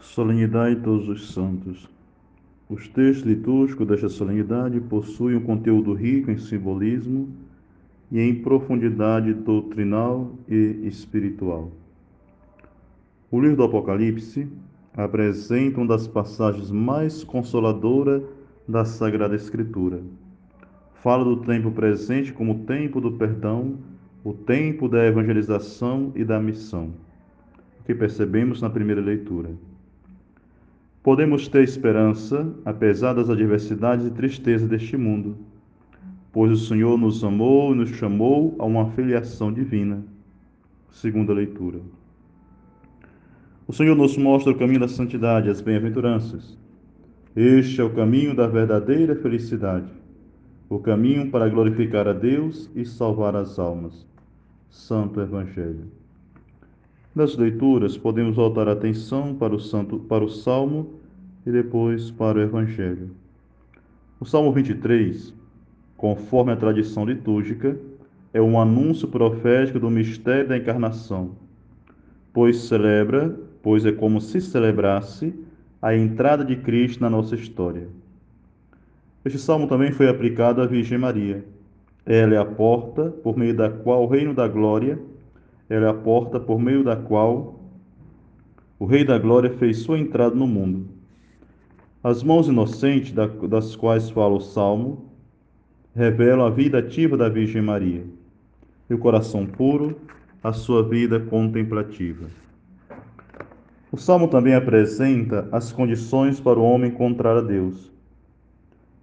Solenidade de Todos os Santos. Os textos litúrgicos desta solenidade possuem um conteúdo rico em simbolismo e em profundidade doutrinal e espiritual. O livro do Apocalipse apresenta uma das passagens mais consoladoras da Sagrada Escritura. Fala do tempo presente como o tempo do perdão, o tempo da evangelização e da missão, que percebemos na primeira leitura. Podemos ter esperança, apesar das adversidades e tristezas deste mundo, pois o Senhor nos amou e nos chamou a uma filiação divina. Segunda leitura. O Senhor nos mostra o caminho da santidade, as bem-aventuranças. Este é o caminho da verdadeira felicidade, o caminho para glorificar a Deus e salvar as almas. Santo Evangelho. Nas leituras, podemos voltar a atenção para o, santo, para o Salmo e depois para o Evangelho. O Salmo 23, conforme a tradição litúrgica, é um anúncio profético do mistério da encarnação, pois celebra, pois é como se celebrasse a entrada de Cristo na nossa história. Este salmo também foi aplicado à Virgem Maria. Ela é a porta por meio da qual o reino da glória é a porta por meio da qual o Rei da Glória fez sua entrada no mundo. As mãos inocentes das quais fala o Salmo revelam a vida ativa da Virgem Maria e o coração puro, a sua vida contemplativa. O Salmo também apresenta as condições para o homem encontrar a Deus.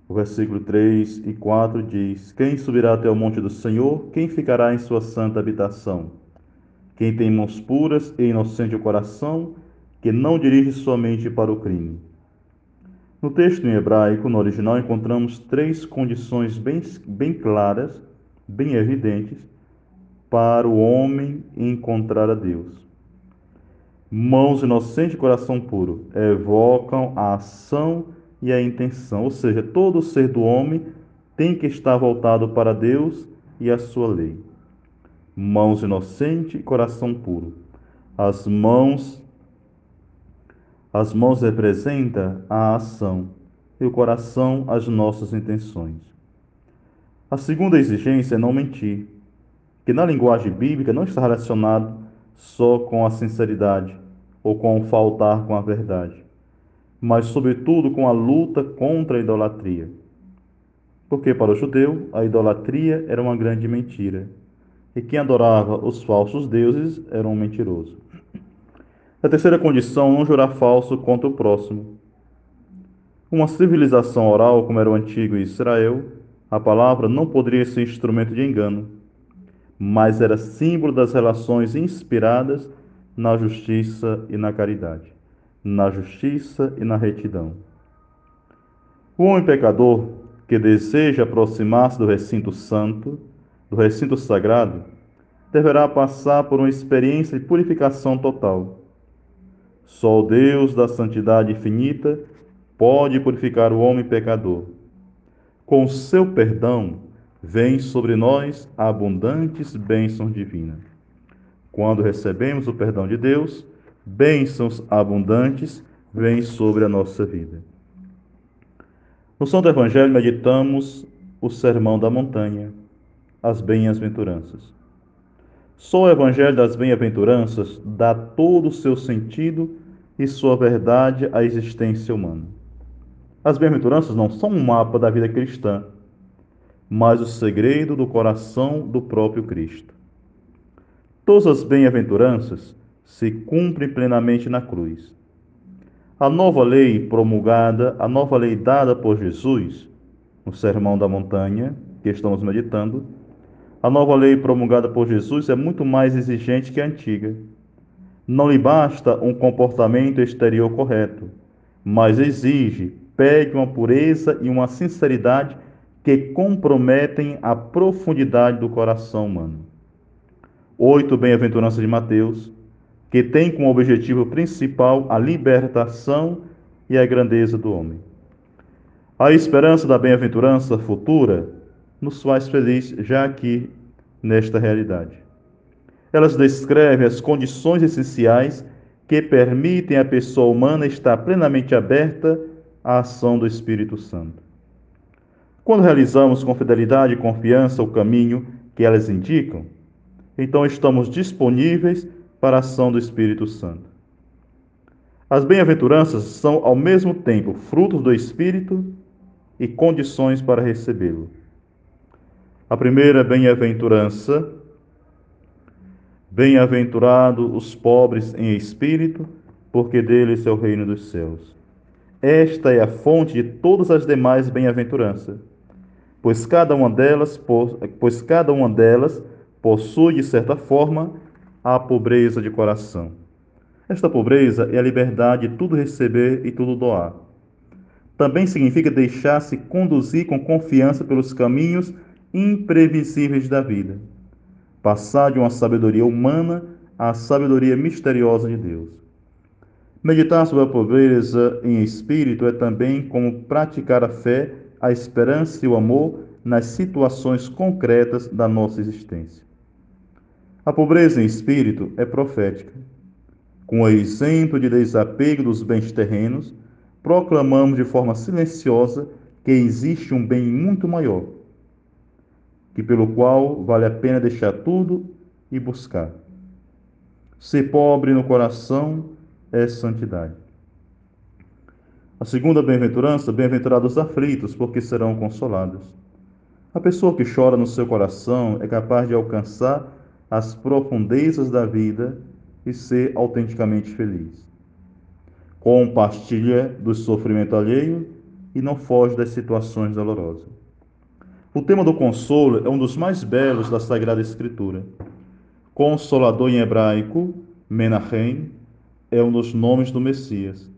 O versículo 3 e 4 diz: Quem subirá até o monte do Senhor? Quem ficará em sua santa habitação? Quem tem mãos puras e inocente o coração, que não dirige somente para o crime. No texto em hebraico, no original, encontramos três condições bem, bem claras, bem evidentes, para o homem encontrar a Deus. Mãos inocentes e coração puro evocam a ação e a intenção, ou seja, todo ser do homem tem que estar voltado para Deus e a sua lei mãos inocente e coração puro. As mãos as mãos representam a ação e o coração as nossas intenções. A segunda exigência é não mentir, que na linguagem bíblica não está relacionado só com a sinceridade ou com o faltar com a verdade, mas sobretudo com a luta contra a idolatria. Porque para o judeu a idolatria era uma grande mentira e quem adorava os falsos deuses era um mentiroso. A terceira condição, não jurar falso contra o próximo. Uma civilização oral, como era o antigo Israel, a palavra não poderia ser instrumento de engano, mas era símbolo das relações inspiradas na justiça e na caridade, na justiça e na retidão. O homem pecador que deseja aproximar-se do recinto santo do recinto sagrado, deverá passar por uma experiência de purificação total. Só o Deus da santidade infinita pode purificar o homem pecador. Com seu perdão, vem sobre nós abundantes bênçãos divinas. Quando recebemos o perdão de Deus, bênçãos abundantes vêm sobre a nossa vida. No Santo Evangelho meditamos o Sermão da Montanha as bem-aventuranças. Só o Evangelho das Bem-aventuranças dá todo o seu sentido e sua verdade à existência humana. As bem-aventuranças não são um mapa da vida cristã, mas o segredo do coração do próprio Cristo. Todas as bem-aventuranças se cumprem plenamente na cruz. A nova lei promulgada, a nova lei dada por Jesus, no Sermão da Montanha, que estamos meditando, a nova lei promulgada por Jesus é muito mais exigente que a antiga. Não lhe basta um comportamento exterior correto, mas exige, pede uma pureza e uma sinceridade que comprometem a profundidade do coração humano. Oito bem-aventuranças de Mateus, que tem como objetivo principal a libertação e a grandeza do homem. A esperança da bem-aventurança futura nos faz felizes já aqui nesta realidade. Elas descrevem as condições essenciais que permitem à pessoa humana estar plenamente aberta à ação do Espírito Santo. Quando realizamos com fidelidade e confiança o caminho que elas indicam, então estamos disponíveis para a ação do Espírito Santo. As bem-aventuranças são ao mesmo tempo frutos do Espírito e condições para recebê-lo. A primeira bem-aventurança, bem-aventurados os pobres em espírito, porque deles é o reino dos céus. Esta é a fonte de todas as demais bem-aventuranças, pois cada uma delas, pois cada uma delas possui de certa forma a pobreza de coração. Esta pobreza é a liberdade de tudo receber e tudo doar. Também significa deixar-se conduzir com confiança pelos caminhos imprevisíveis da vida. Passar de uma sabedoria humana à sabedoria misteriosa de Deus. Meditar sobre a pobreza em espírito é também como praticar a fé, a esperança e o amor nas situações concretas da nossa existência. A pobreza em espírito é profética. Com o exemplo de desapego dos bens terrenos, proclamamos de forma silenciosa que existe um bem muito maior, que pelo qual vale a pena deixar tudo e buscar. Ser pobre no coração é santidade. A segunda bem-aventurança, bem-aventurados aflitos, porque serão consolados. A pessoa que chora no seu coração é capaz de alcançar as profundezas da vida e ser autenticamente feliz. Compartilha do sofrimento alheio e não foge das situações dolorosas. O tema do consolo é um dos mais belos da Sagrada Escritura. Consolador em hebraico, Menachem, é um dos nomes do Messias.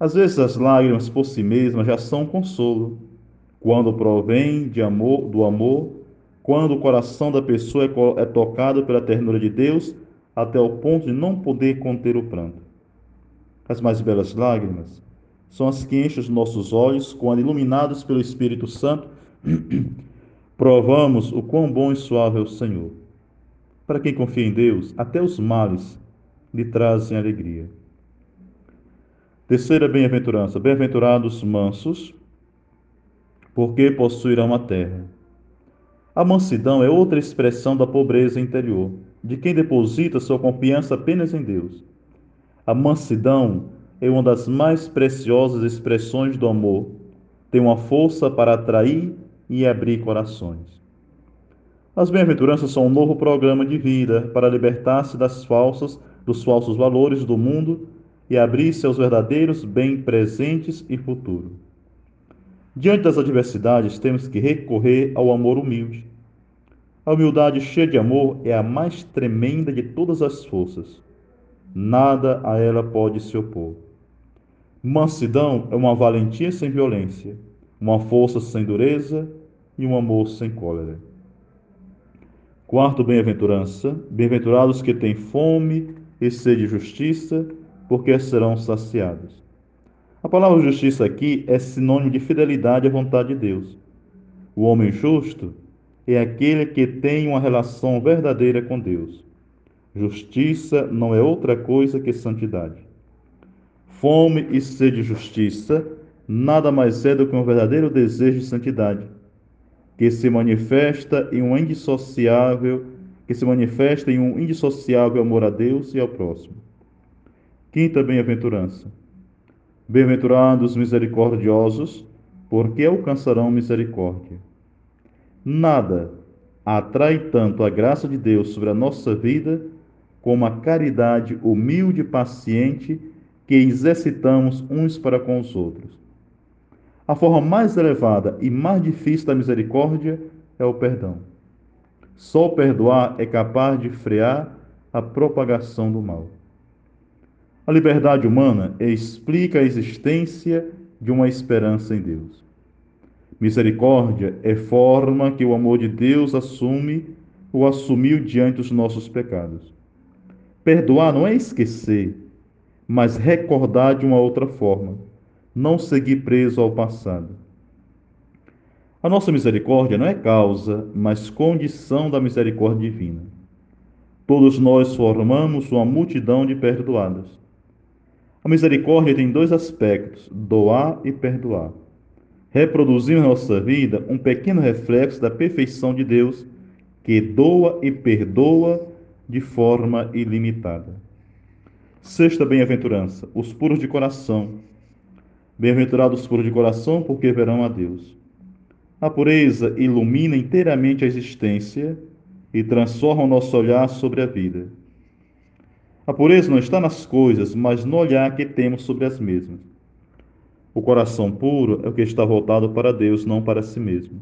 Às vezes as lágrimas por si mesmas já são consolo, quando provém de amor, do amor, quando o coração da pessoa é, é tocado pela ternura de Deus até o ponto de não poder conter o pranto. As mais belas lágrimas são as que enchem os nossos olhos quando, iluminados pelo Espírito Santo, provamos o quão bom e suave é o Senhor. Para quem confia em Deus, até os males lhe trazem alegria. Terceira bem-aventurança: bem-aventurados mansos, porque possuirão a terra. A mansidão é outra expressão da pobreza interior, de quem deposita sua confiança apenas em Deus. A mansidão é uma das mais preciosas expressões do amor. Tem uma força para atrair e abrir corações. As bem-aventuranças são um novo programa de vida para libertar-se das falsas dos falsos valores do mundo e abrir-se aos verdadeiros bem presentes e futuro. Diante das adversidades, temos que recorrer ao amor humilde. A humildade cheia de amor é a mais tremenda de todas as forças. Nada a ela pode se opor. Mansidão é uma valentia sem violência, uma força sem dureza e um amor sem cólera. Quarto bem-aventurança: bem-aventurados que têm fome e sede de justiça, porque serão saciados. A palavra justiça aqui é sinônimo de fidelidade à vontade de Deus. O homem justo é aquele que tem uma relação verdadeira com Deus. Justiça não é outra coisa que santidade. Fome e sede de justiça nada mais é do que um verdadeiro desejo de santidade, que se manifesta em um indissociável que se manifesta em um indissociável amor a Deus e ao próximo. Quinta bem-aventurança. Bem-aventurados misericordiosos, porque alcançarão misericórdia. Nada atrai tanto a graça de Deus sobre a nossa vida como a caridade humilde e paciente que exercitamos uns para com os outros. A forma mais elevada e mais difícil da misericórdia é o perdão. Só perdoar é capaz de frear a propagação do mal. A liberdade humana explica a existência de uma esperança em Deus. Misericórdia é forma que o amor de Deus assume ou assumiu diante dos nossos pecados. Perdoar não é esquecer, mas recordar de uma outra forma, não seguir preso ao passado. A nossa misericórdia não é causa, mas condição da misericórdia divina. Todos nós formamos uma multidão de perdoados. A misericórdia tem dois aspectos: doar e perdoar. Reproduzimos em nossa vida um pequeno reflexo da perfeição de Deus, que doa e perdoa de forma ilimitada. Sexta bem-aventurança: os puros de coração. Bem-aventurados os puros de coração, porque verão a Deus. A pureza ilumina inteiramente a existência e transforma o nosso olhar sobre a vida. A pureza não está nas coisas, mas no olhar que temos sobre as mesmas. O coração puro é o que está voltado para Deus, não para si mesmo.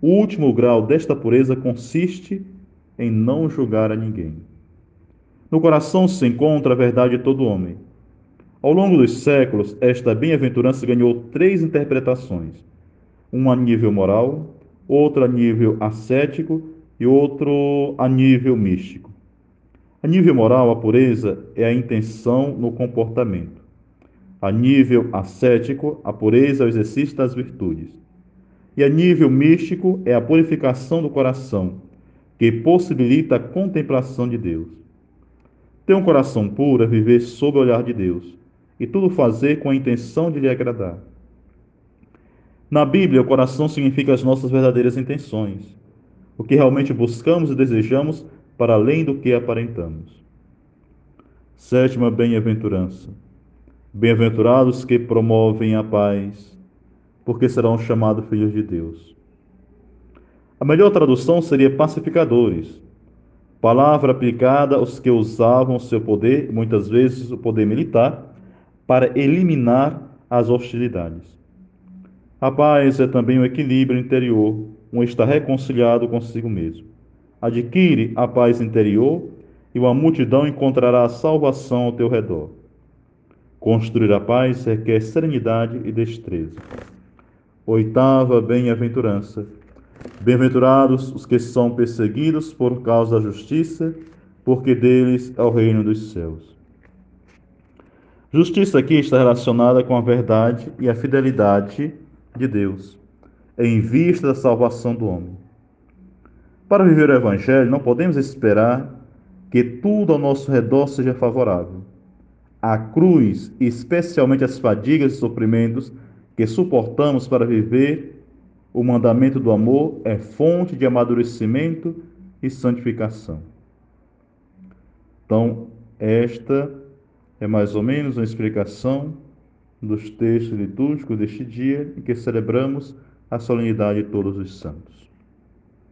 O último grau desta pureza consiste em não julgar a ninguém. No coração se encontra a verdade de todo homem. Ao longo dos séculos, esta bem-aventurança ganhou três interpretações um a nível moral, outro a nível ascético e outro a nível místico. A nível moral, a pureza é a intenção no comportamento. A nível ascético, a pureza é o exercício das virtudes. E a nível místico é a purificação do coração, que possibilita a contemplação de Deus. Ter um coração puro é viver sob o olhar de Deus e tudo fazer com a intenção de lhe agradar. Na Bíblia, o coração significa as nossas verdadeiras intenções, o que realmente buscamos e desejamos para além do que aparentamos. Sétima bem-aventurança. Bem-aventurados que promovem a paz, porque serão chamados filhos de Deus. A melhor tradução seria pacificadores, palavra aplicada aos que usavam seu poder, muitas vezes o poder militar, para eliminar as hostilidades. A paz é também um equilíbrio interior, um estar reconciliado consigo mesmo. Adquire a paz interior e uma multidão encontrará a salvação ao teu redor. Construir a paz requer serenidade e destreza. Oitava bem-aventurança. Bem-aventurados os que são perseguidos por causa da justiça, porque deles é o reino dos céus. Justiça aqui está relacionada com a verdade e a fidelidade de Deus, em vista da salvação do homem. Para viver o Evangelho, não podemos esperar que tudo ao nosso redor seja favorável. A cruz, especialmente as fadigas e sofrimentos que suportamos para viver o mandamento do amor, é fonte de amadurecimento e santificação. Então, esta é mais ou menos uma explicação dos textos litúrgicos deste dia em que celebramos a solenidade de todos os santos.